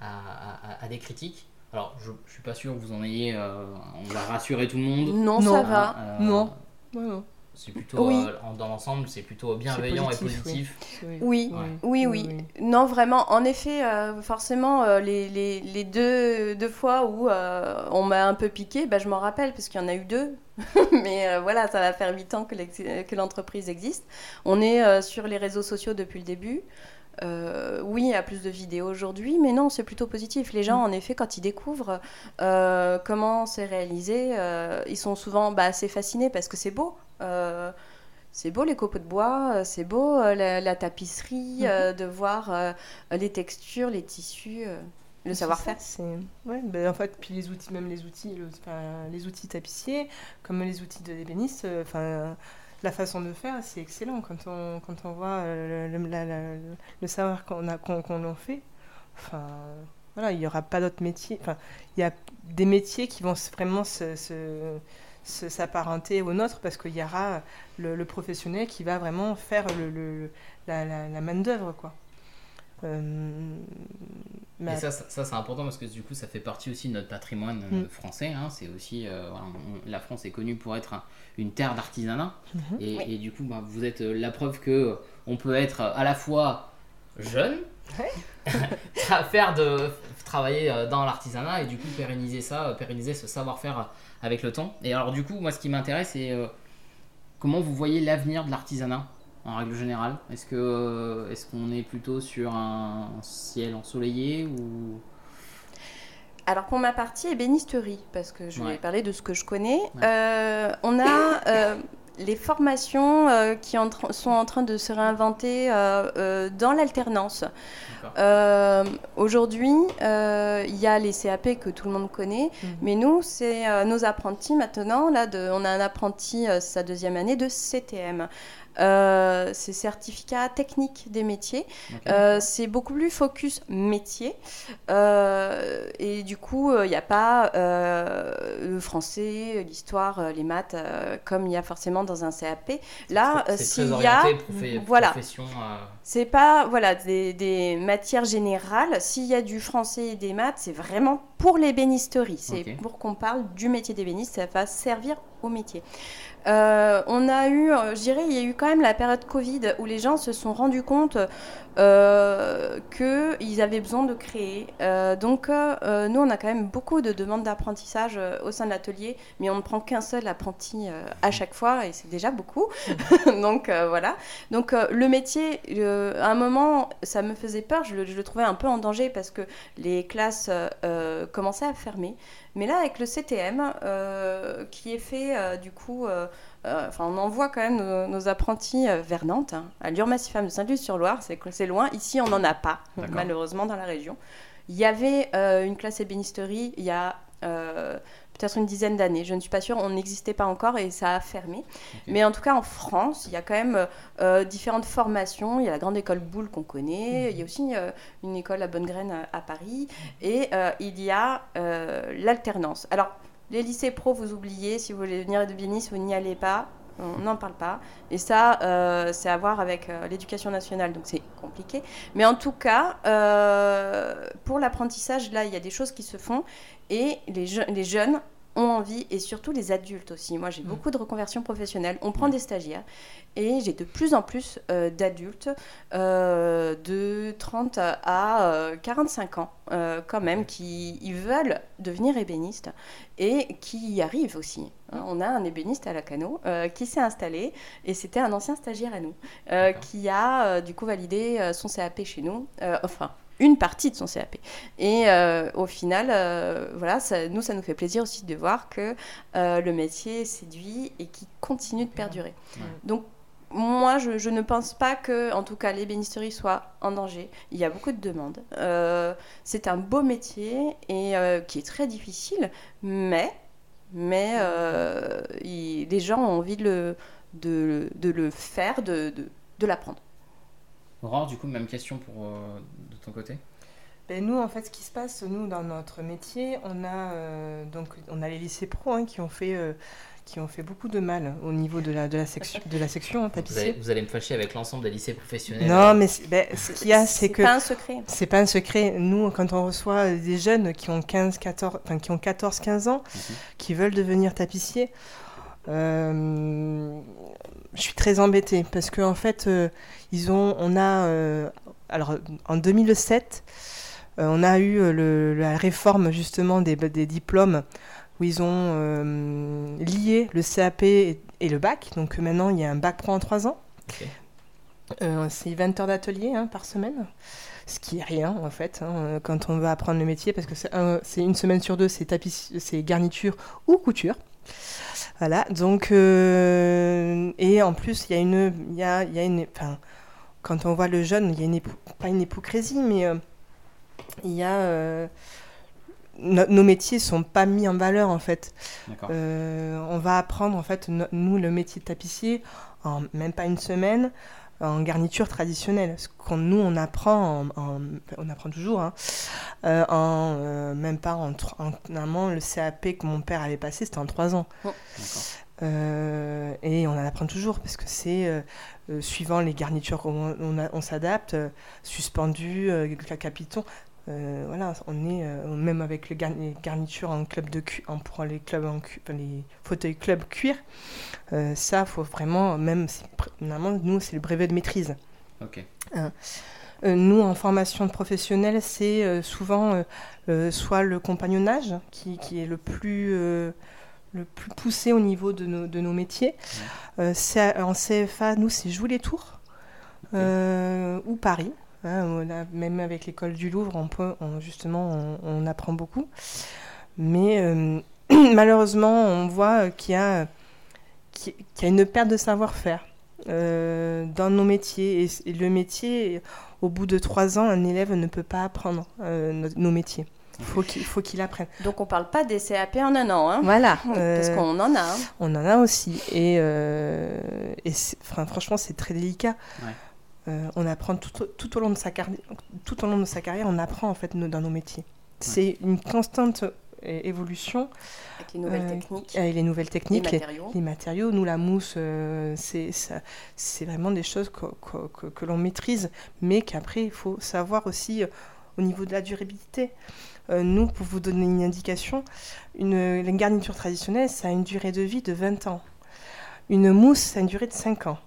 à, des critiques. Alors, je, je suis pas sûr que vous en ayez. Euh, on va rassurer tout le monde. Non, ça va. Euh, non. non. C'est plutôt, Oui. euh, dans l'ensemble, c'est plutôt bienveillant et positif. Oui, Ouais. oui, oui, Non, vraiment, en effet, euh, forcément, euh, les, les, les deux, deux fois où euh, on m'a un peu piqué, bah, je m'en rappelle, parce qu'il y en a eu deux. Mais euh, voilà, ça va faire huit ans que l'entreprise existe. On est euh, sur les réseaux sociaux depuis le début. Euh, oui, il y a plus de vidéos aujourd'hui, mais non, c'est plutôt positif. Les gens, en effet, quand ils découvrent euh, comment c'est réalisé, euh, ils sont souvent bah, assez fascinés parce que c'est beau. C'est beau les copeaux de bois, c'est beau la, la tapisserie, Mhm. euh, de voir les textures, les tissus, le savoir-faire. Ouais, ben, en fait puis les outils, même les outils, le- enfin, les outils tapissiers, comme les outils de l'ébéniste, enfin la façon de faire, c'est excellent quand on quand on voit euh, le, savoir qu'on a qu'on en fait. Enfin voilà, il y aura pas d'autres métiers. Enfin, il y a des métiers qui vont vraiment se, s'apparenter au nôtre parce qu'il y aura le, professionnel qui va vraiment faire le, la, la, la main d'œuvre quoi. Euh, mais Et ça, ça, ça, c'est important parce que du coup, ça fait partie aussi de notre patrimoine euh, Mm. français. hein. C'est aussi, euh, voilà, on- la France est connue pour être un- une terre d'artisanat. Mhm. Et, Oui. et du coup, bah, vous êtes euh, la preuve que euh, on peut être euh, à la fois jeune, tra- faire de travailler euh, dans l'artisanat et du coup pérenniser ça, euh, pérenniser ce savoir-faire euh, avec le temps. Et alors du coup, moi, ce qui m'intéresse, c'est euh, comment vous voyez l'avenir de l'artisanat? En règle générale. Est-ce que euh, est-ce qu'on est plutôt sur un ciel ensoleillé ou? Alors pour ma partie ébénisterie, parce que je Ouais. vais parler de ce que je connais, Ouais. euh, on a euh, les formations euh, qui en sont en train de se réinventer dans l'alternance. Aujourd'hui, il y a les CAP que tout le monde connaît, Mhm. mais nous, c'est nos apprentis maintenant. Là, de, on a un apprenti, sa deuxième année, de CTM. Euh, c'est certificat technique des métiers. Euh, c'est beaucoup plus focus métier. Euh, et du coup, il n'y a pas le français, l'histoire, les maths, comme il y a forcément dans un CAP. Là, s'il y a. Voilà. C'est pas voilà, des, des matières générales. S'il y a du français et des maths, c'est vraiment pour l'ébénisterie. C'est pour qu'on parle du métier d'ébéniste. Ça va servir au métier. Euh, on a eu, euh, je dirais, il y a eu quand même la période Covid où les gens se sont rendus compte euh, qu'ils avaient besoin de créer. Euh, donc, nous, on a quand même beaucoup de demandes d'apprentissage au sein de l'atelier, mais on ne prend qu'un seul apprenti à chaque fois et c'est déjà beaucoup. donc, euh, voilà. Donc, le métier, à un moment, ça me faisait peur. Je le, je le trouvais un peu en danger parce que les classes commençaient à fermer. Mais là, avec le CTM, euh, qui est fait, euh, du coup, euh, enfin, on envoie quand même nos, nos apprentis vers Nantes, hein, à l'Urmassifam de Saint-Luce-sur-Loire, c'est c'est loin. Ici, on n'en a pas, malheureusement, dans la région. Il y avait une classe ébénisterie il y a euh, peut-être une dizaine d'années, je ne suis pas sûre, on n'existait pas encore et ça a fermé. Mais en tout cas, en France, il y a quand même euh, différentes formations. Il y a la grande école Boulle qu'on connaît, il y a aussi euh, une école à Bonne Graine à, à Paris, et euh, il y a euh, l'alternance. Alors, les lycées pro, vous oubliez, si vous voulez venir de Bénis, vous n'y allez pas. On n'en parle pas. Et ça, euh, c'est à voir avec euh, l'éducation nationale, donc c'est compliqué. Mais en tout cas, euh, pour l'apprentissage, là, il y a des choses qui se font. Et les, je- les jeunes ont envie, et surtout les adultes aussi. Moi, j'ai Mm. beaucoup de reconversions professionnelles. On prend des stagiaires. Et j'ai de plus en plus euh, d'adultes euh, de 30 à euh, 45 ans, euh, quand même, qui ils veulent devenir ébénistes et qui y arrivent aussi. Hein, on a un ébéniste à la Cano euh, qui s'est installé et c'était un ancien stagiaire à nous euh, qui a euh, du coup validé son CAP chez nous, enfin une partie de son CAP. Et euh, au final, euh, voilà, ça- nous, ça nous fait plaisir aussi de voir que euh, le métier séduit et qui continue de perdurer. Ouais. Donc, moi, je, je ne pense pas que, en tout cas, l'ébénisterie soit en danger. Il y a beaucoup de demandes. C'est un beau métier et qui est très difficile, mais, mais il- les gens ont envie de le, de, de le faire, de, de, de l'apprendre. Aurore, du coup, même question pour euh, de ton côté? Ben, nous, en fait, ce qui se passe, nous, dans notre métier, on a, euh, donc, on a les lycées pro hein, qui, ont fait, euh, qui ont fait beaucoup de mal au niveau de la, de la, section, de la section hein, Vous allez, tapissier. vous allez me fâcher avec l'ensemble des lycées professionnels. Non, mais c'est- ben, ce qu'il y a, c'est que pas un secret. c'est pas un secret. Nous, quand on reçoit des jeunes qui ont 15, 14, enfin, qui ont 14, 15 ans, Mhm. qui veulent devenir tapissiers, Euh, je suis très embêtée parce qu'en en fait, euh, ils ont, on a, euh, alors en 2007, on a eu le, la réforme justement des, des, diplômes où ils ont lié le CAP et, le bac. Donc maintenant, il y a un bac pro en 3 ans. c'est 20 heures d'atelier hein, par semaine ce qui est rien en fait hein, quand on veut apprendre le métier parce que c'est une semaine sur deux c'est c'est garniture ou couture voilà, donc, euh, et en plus, il y a une. Il y a, y a une enfin, quand on voit le jeune, il y a une pas une hypocrisie, mais euh, il y a. Euh, nos métiers sont pas mis en valeur en fait. on va apprendre en fait, nous, le métier de tapissier, en même pas une semaine en garniture traditionnelle. Ce qu'on nous on apprend, en, on apprend toujours, hein, euh, en euh, même pas en, en, normalement le CAP que mon père avait passé c'était en trois ans. Oh. Euh, et on en apprend toujours parce que c'est suivant les garnitures on, on s'adapte, suspendu, capiton. Euh, voilà, on est euh, même avec les, garnitures en club de cu, en, pour les clubs en les fauteuils club cuir. Euh, ça, faut vraiment même normalement nous c'est le brevet de maîtrise. Ok. Hein. nous en formation de professionnel, c'est souvent soit le compagnonnage qui, qui est le plus le plus poussé au niveau de nos, de nos métiers. en CFA, nous, c'est Jouer les Tours ou Paris. Hein, même avec l'école du Louvre, on peut, justement, on, apprend beaucoup. Mais euh, malheureusement, on voit qu'il y, a, qu'il y a une perte de savoir-faire euh, dans nos métiers. Et, le métier, au bout de trois ans, un élève ne peut pas apprendre euh, nos, métiers. Faut il faut qu'il apprenne. Donc on parle pas des CAP en un an. Hein voilà. Parce qu'on en a. Hein. On en a aussi. Et, et franchement, c'est très délicat. Ouais. Euh, on apprend tout, tout, au long de sa tout au long de sa carrière, on apprend en fait dans nos métiers. C'est une constante euh, évolution. Avec les nouvelles euh, techniques. Avec les nouvelles techniques. Les matériaux. Les, matériaux. Nous, la mousse, c'est vraiment des choses que, que, l'on maîtrise, mais qu'après, il faut savoir aussi au niveau de la durabilité. nous, pour vous donner une indication, une, une garniture traditionnelle, ça a une durée de vie de 20 ans. Une mousse, ça a une durée de 5 ans.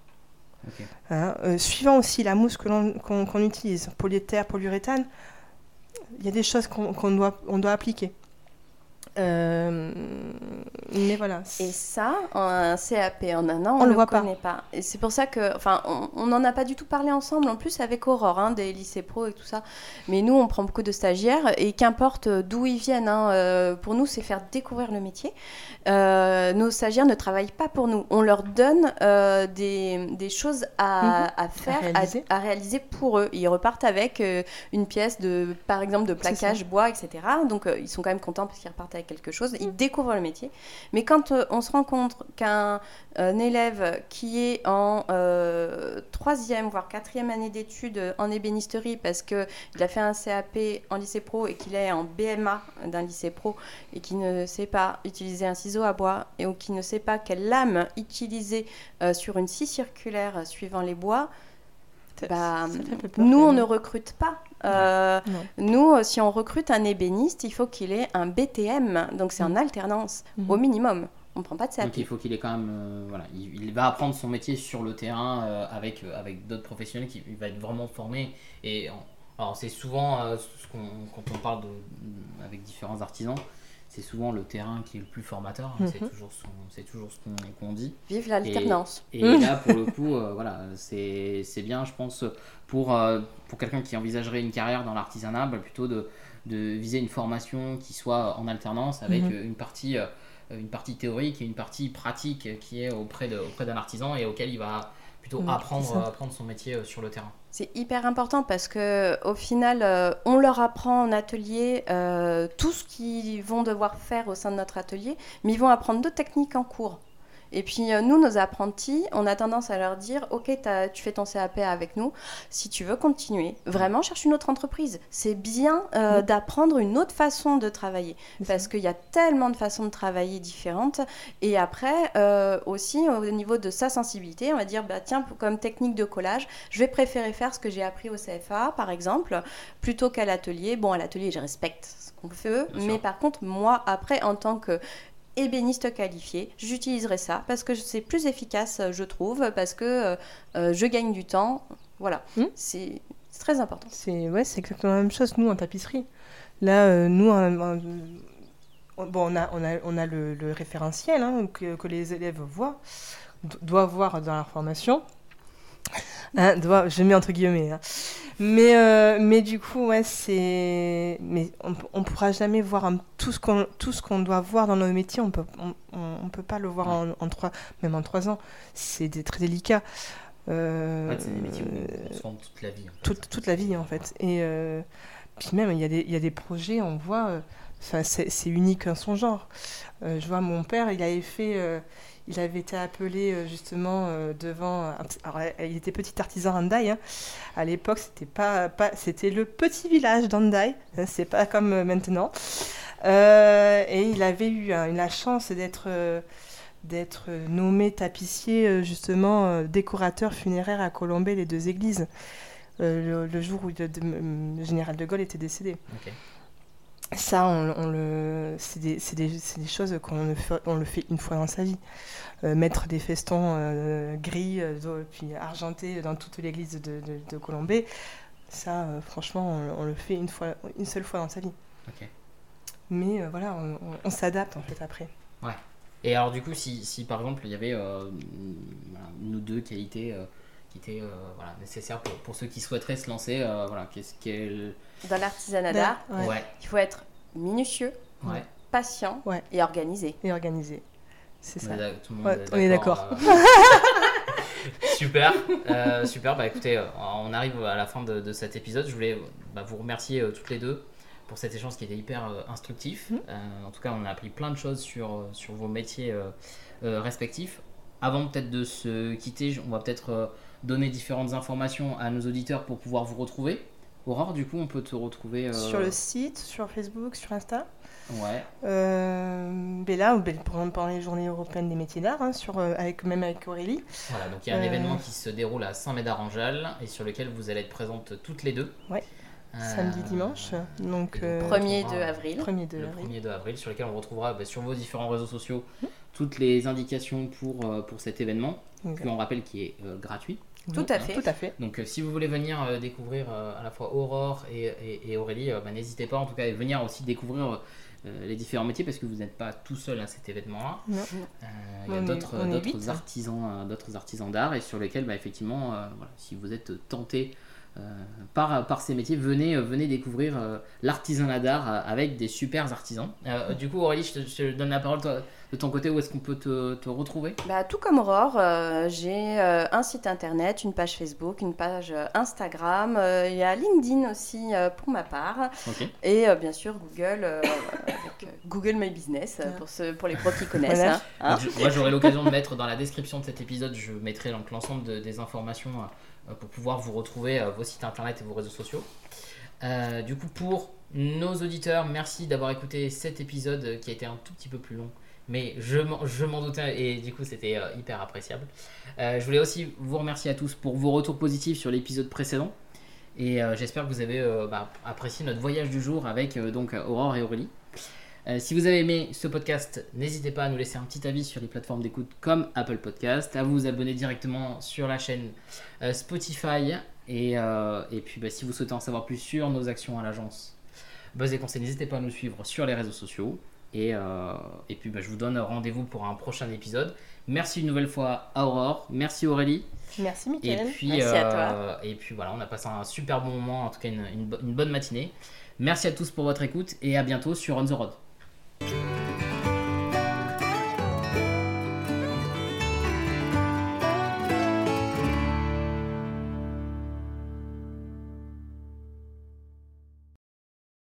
Hein, euh, suivant aussi la mousse qu'on utilise, polyéther, polyuréthane, il y a des choses qu'on doit, on doit appliquer. Euh, mais voilà. Et ça, un CAP en un an, on, ne le, connaît pas. Et c'est pour ça que, enfin, on n'en a pas du tout parlé ensemble, en plus avec Aurore, hein, des lycées pro et tout ça. Mais nous, on prend beaucoup de stagiaires et qu'importe d'où ils viennent, hein, euh, pour nous, c'est faire découvrir le métier. Euh, nos stagiaires ne travaillent pas pour nous. On leur donne des, des, choses à, mhm. à faire, à réaliser. pour eux. Ils repartent avec une pièce de, par exemple, de plaquage bois, etc. Donc, ils sont quand même contents parce qu'ils repartent avec quelque chose, ils découvrent le métier. Mais quand euh, on se rend compte qu'un élève qui est en euh, troisième, voire quatrième année d'études en ébénisterie, parce qu'il a fait un CAP en lycée pro et qu'il est en BMA d'un lycée pro, et qui ne sait pas utiliser un ciseau à bois, et ou qui ne sait pas quelle lame utiliser euh, sur une scie circulaire suivant les bois, bah, nous, on ne recrute pas. Euh, nous, euh, si on recrute un ébéniste, il faut qu'il ait un BTM, donc c'est en mm. alternance, mm. au minimum. On ne prend pas de CAP. Donc il faut qu'il ait quand même, euh, voilà, il, va apprendre son métier sur le terrain avec avec d'autres professionnels qui va être vraiment formé. Et alors c'est souvent ce qu'on, quand on parle de, avec différents artisans, c'est souvent le terrain qui est le plus formateur. Hein, c'est mhm. toujours, c'est toujours ce qu'on, dit. Vive l'alternance. Et, là, pour le coup, euh, voilà, c'est, bien, je pense, pour, euh, pour quelqu'un qui envisagerait une carrière dans l'artisanat, bah, plutôt de, de viser une formation qui soit en alternance avec mhm. une partie euh, une partie théorique et une partie pratique qui est auprès, de, auprès d'un artisan et auquel il va plutôt apprendre, apprendre son métier sur le terrain. C'est hyper important parce que au final, euh, on leur apprend en atelier euh, tout ce qu'ils vont devoir faire au sein de notre atelier, mais ils vont apprendre d'autres techniques en cours. Et puis euh, nous, nos apprentis, on a tendance à leur dire, ok, tu fais ton CAP avec nous, si tu veux continuer, vraiment cherche une autre entreprise. C'est bien euh, d'apprendre une autre façon de travailler, parce qu'il y a tellement de façons de travailler différentes. Et après, euh, aussi au niveau de sa sensibilité, on va dire, bah, tiens, comme technique de collage, je vais préférer faire ce que j'ai appris au CFA, par exemple, plutôt qu'à l'atelier. Bon, à l'atelier, je respecte ce qu'on fait, mais par contre, moi, après, en tant que ébéniste qualifié, j'utiliserai ça parce que c'est plus efficace, je trouve, parce que euh, je gagne du temps. Voilà, Hmm. c'est très important. C'est ouais, c'est exactement la même chose, nous, en tapisserie. Là, euh, nous, bon, on a, on a, on a le, le référentiel hein, que, que les élèves voient, do- doivent voir dans leur formation. Hein, doivent- je mets entre guillemets. hein. Mais, euh, mais du coup, ouais, c'est. Mais on ne pourra jamais voir un- tout ce qu'on tout ce qu'on doit voir dans nos métiers. On peut, on, peut pas le voir en, en trois, même en trois ans. C'est très délicat. Euh, c'est des métiers où on se forme toute la vie. en fait. toute, toute la vie en fait. Et euh, puis même, il y, a des- y a des projets, on voit, enfin, c'est unique en son genre. Je vois mon père, il avait fait, il avait été appelé euh, justement euh, devant, alors, euh, il était petit artisan Handai. hein. À l'époque, c'était pas, c'était le petit village d'Handai. hein, c'est pas comme maintenant. Et il avait eu hein, la chance d'être d'être nommé tapissier, justement, décorateur funéraire à Colombey, les deux églises, le, jour où le, général de Gaulle était décédé. Ça, on, on le, c'est des, des- des choses qu'on le fait, on le fait une fois dans sa vie. Euh, mettre des festons euh, gris, euh, puis argentés dans toute l'église de, de, de Colombey, ça, euh, franchement, on, on le fait une, fois, une seule fois dans sa vie. Ok. Mais voilà, on, s'adapte en fait après. Et alors, du coup, si, si par exemple il y avait une, ou deux qualités qui étaient euh, voilà, nécessaires pour, pour ceux qui souhaiteraient se lancer, euh, voilà, qu'est-ce qu'elle. Dans l'artisanat d'art, Ouais. Ouais, il faut être minutieux, ouais. patient Ouais. et organisé. Et organisé. C'est On ça. tout le monde Ouais, est on est d'accord. euh. super, euh, super. Bah écoutez, on arrive à la fin de, de cet épisode. Je voulais bah, vous remercier euh, toutes les deux pour cet échange qui était hyper euh, instructif. Mhm. Euh, en tout cas, on a appris plein de choses sur, sur vos métiers euh, euh, respectifs. Avant peut-être de se quitter, on va peut-être euh, donner différentes informations à nos auditeurs pour pouvoir vous retrouver. Aurore, du coup, on peut te retrouver euh, Sur le site, sur Facebook, sur Insta. Ouais, Euh, mais là, ben, exemple, pendant les journées européennes des métiers d'art, hein, sur, euh, avec, même avec Aurélie. voilà. Donc il y a un Euh. événement qui se déroule à Saint-Médard-en-Jalles et sur lequel vous allez être présentes toutes les deux. Ouais. Euh, Samedi, dimanche. Donc, euh, donc, 1er on 2 retrouvera, avril. 1er de Le avril. 1er 2 avril, sur lequel on retrouvera bah, sur vos différents réseaux sociaux Mmh. toutes les indications pour, euh, pour cet événement, Donc, que l'on rappelle qui est euh, gratuit. Tout à fait. Tout à fait. Donc euh, si vous voulez venir euh, découvrir euh, à la fois Aurore et, et- et Aurélie, euh, bah, n'hésitez pas en tout cas à venir aussi découvrir euh, les différents métiers parce que vous n'êtes pas tout seul à cet événement-là. Euh, Il y a d'autres artisans, euh, d'autres artisans d'art et sur lesquels bah, effectivement, euh, voilà, si vous êtes tenté euh, par, par ces métiers, venez, euh, venez découvrir euh, l'artisanat d'art euh, avec des super artisans. Euh, du coup Aurélie, je te, je te donne la parole toi, de ton côté, où est-ce qu'on peut te, te retrouver? Bah, tout comme Aurore, euh, j'ai euh, un site internet, une page Facebook, une page euh, Instagram. euh, Il y a LinkedIn aussi euh, pour ma part. Et euh, bien sûr Google, euh, avec euh, Google My Business euh, Ouais. pour, ceux, pour les pros qui connaissent. Voilà. hein, hein. Donc, je- moi, j'aurai l'occasion de mettre dans la description de cet épisode, je mettrai donc l'ensemble de- des informations euh, pour pouvoir vous retrouver euh, vos sites internet et vos réseaux sociaux. Euh, du coup, pour nos auditeurs, merci d'avoir écouté cet épisode euh, qui a été un tout petit peu plus long, mais je m'en doutais et du coup, c'était euh, hyper appréciable. Euh, je voulais aussi vous remercier à tous pour vos retours positifs sur l'épisode précédent. Et euh, j'espère que vous avez euh, bah, apprécié notre voyage du jour avec euh, donc Aurore et Aurélie. Euh, si vous avez aimé ce podcast, n'hésitez pas à nous laisser un petit avis sur les plateformes d'écoute comme Apple Podcast, à vous abonner directement sur la chaîne euh, Spotify. Et, euh, et puis bah, si vous souhaitez en savoir plus sur nos actions à l'agence Buzz et Conseil, n'hésitez pas à nous suivre sur les réseaux sociaux. Et, et puis bah, je vous donne rendez-vous pour un prochain épisode. Merci une nouvelle fois à Aurore, merci Aurélie. Merci, Et Mickaël. puis, Merci à euh, et puis voilà, on a passé un super bon moment, en tout cas une, une bo- une bonne matinée. Merci à tous pour votre écoute et à bientôt sur On the Road. Thank you.